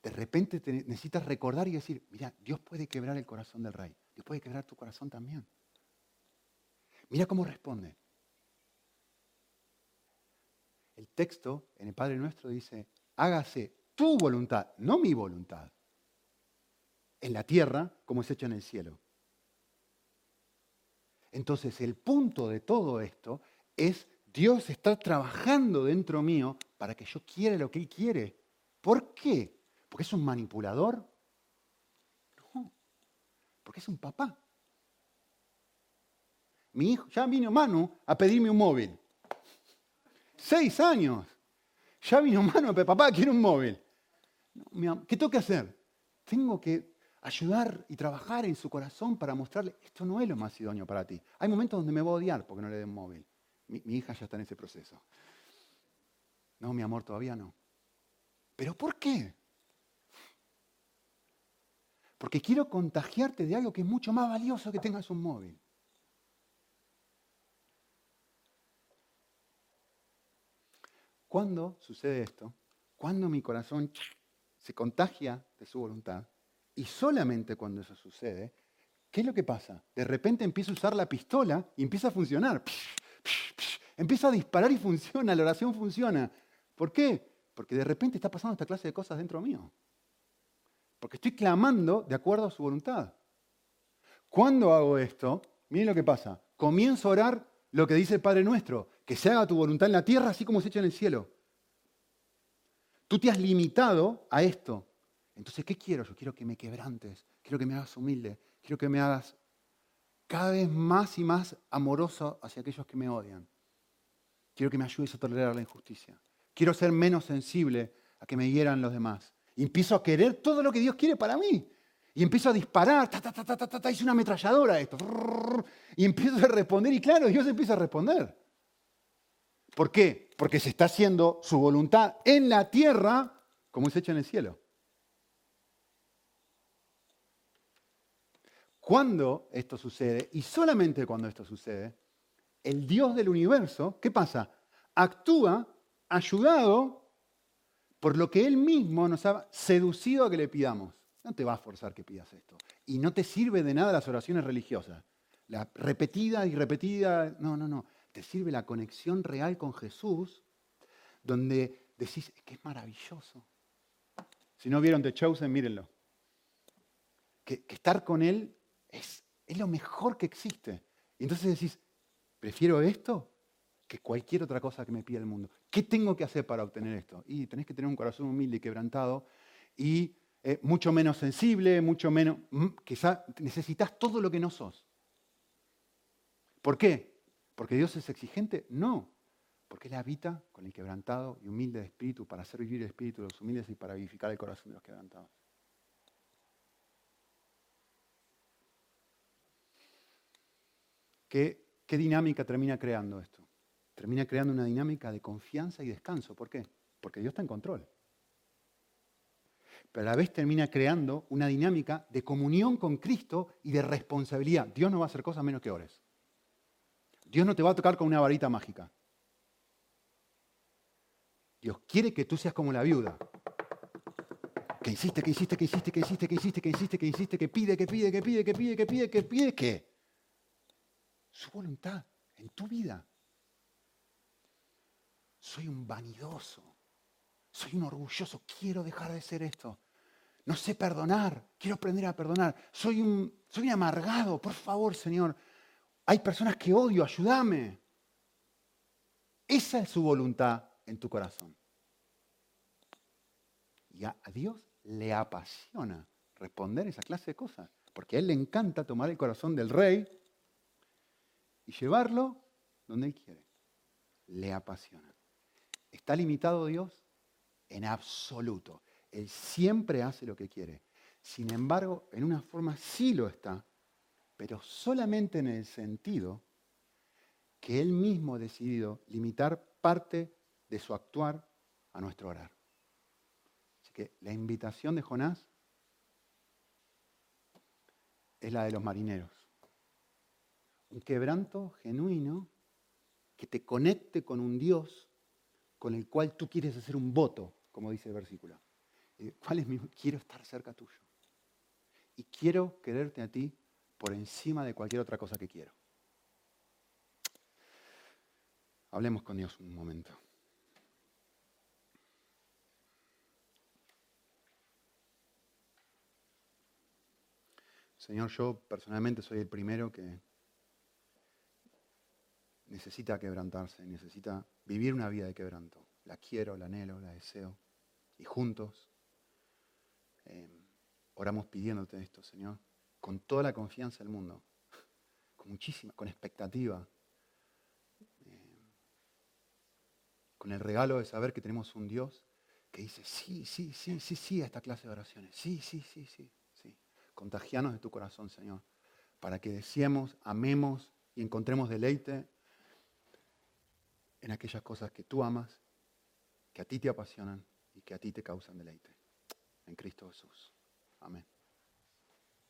De repente necesitas recordar y decir, mira, Dios puede quebrar el corazón del rey. Dios puede quebrar tu corazón también. Mira cómo responde. El texto en el Padre Nuestro dice, hágase tu voluntad, no mi voluntad, en la tierra como es hecho en el cielo. Entonces el punto de todo esto es Dios está trabajando dentro mío para que yo quiera lo que Él quiere. ¿Por qué? ¿Porque es un manipulador? No, porque es un papá. Mi hijo, ya vino Manu a pedirme un móvil. Seis años. Ya vino mano, papá quiere un móvil. ¿Qué tengo que hacer? Tengo que ayudar y trabajar en su corazón para mostrarle, esto no es lo más idóneo para ti. Hay momentos donde me voy a odiar porque no le den móvil. Mi hija ya está en ese proceso. No, mi amor, todavía no. ¿Pero por qué? Porque quiero contagiarte de algo que es mucho más valioso que tengas un móvil. ¿Cuándo sucede esto? Cuando mi corazón se contagia de su voluntad. Y solamente cuando eso sucede, ¿qué es lo que pasa? De repente empiezo a usar la pistola y empieza a funcionar. Empieza a disparar y funciona, la oración funciona. ¿Por qué? Porque de repente está pasando esta clase de cosas dentro mío. Porque estoy clamando de acuerdo a su voluntad. Cuando hago esto, miren lo que pasa. Comienzo a orar lo que dice el Padre Nuestro que se haga tu voluntad en la tierra así como se echa en el cielo. Tú te has limitado a esto. Entonces, ¿qué quiero? Yo quiero que me quebrantes, quiero que me hagas humilde, quiero que me hagas cada vez más y más amoroso hacia aquellos que me odian. Quiero que me ayudes a tolerar la injusticia. Quiero ser menos sensible a que me hieran los demás. Y empiezo a querer todo lo que Dios quiere para mí. Y empiezo a disparar, ta, ta, ta, ta, ta, ta, hice una ametralladora esto. Y empiezo a responder y claro, Dios empieza a responder. ¿Por qué? Porque se está haciendo su voluntad en la tierra como es hecha en el cielo. Cuando esto sucede, y solamente cuando esto sucede, el Dios del universo, ¿qué pasa? Actúa ayudado por lo que Él mismo nos ha seducido a que le pidamos. No te va a forzar que pidas esto. Y no te sirve de nada las oraciones religiosas. La repetida y repetida, no, no, no te sirve la conexión real con Jesús, donde decís, es que es maravilloso. Si no vieron The Chosen, mírenlo. Que, estar con Él es, es lo mejor que existe. Y entonces decís, prefiero esto que cualquier otra cosa que me pida el mundo. ¿Qué tengo que hacer para obtener esto? Y tenés que tener un corazón humilde y quebrantado y eh, mucho menos sensible, mucho menos... Mm, quizá necesitas todo lo que no sos. ¿Por qué? ¿Porque Dios es exigente? No. Porque Él habita con el quebrantado y humilde de espíritu para hacer vivir el espíritu de los humildes y para vivificar el corazón de los quebrantados. ¿Qué, qué dinámica termina creando esto? Termina creando una dinámica de confianza y descanso. ¿Por qué? Porque Dios está en control pero a la vez termina creando una dinámica de comunión con Cristo y de responsabilidad. Dios no va a hacer cosas menos que ores. Dios no te va a tocar con una varita mágica. Dios quiere que tú seas como la viuda. Que insiste, que insiste, que insiste, que insiste, que insiste, que insiste, que insiste, que pide, que pide, que pide, que pide, que pide, que pide, que su voluntad en tu vida. Soy un vanidoso. Soy un orgulloso, quiero dejar de ser esto. No sé perdonar, quiero aprender a perdonar. Soy un, soy amargado, por favor, Señor. Hay personas que odio, ayúdame. Esa es su voluntad en tu corazón. Y a, Dios le apasiona responder esa clase de cosas, porque a Él le encanta tomar el corazón del rey y llevarlo donde Él quiere. Le apasiona. ¿Está limitado Dios? en absoluto. Él siempre hace lo que quiere. Sin embargo, en una forma sí lo está, pero solamente en el sentido que Él mismo ha decidido limitar parte de su actuar a nuestro orar. Así que la invitación de Jonás es la de los marineros. Un quebranto genuino que te conecte con un Dios con el cual tú quieres hacer un voto como dice el versículo. ¿Cuál es mi? Quiero estar cerca tuyo. Y quiero quererte a ti por encima de cualquier otra cosa que quiero. Hablemos con Dios un momento. Señor, yo personalmente soy el primero que necesita quebrantarse, necesita vivir una vida de quebranto la quiero, la anhelo, la deseo. Y juntos eh, oramos pidiéndote esto, Señor, con toda la confianza del mundo, con muchísima, con expectativa, eh, con el regalo de saber que tenemos un Dios que dice, sí, sí, sí, sí, sí a esta clase de oraciones, sí, sí, sí, sí, sí. Contagianos de tu corazón, Señor, para que deseemos, amemos y encontremos deleite en aquellas cosas que tú amas que a ti te apasionan y que a ti te causan deleite. En Cristo Jesús. Amén.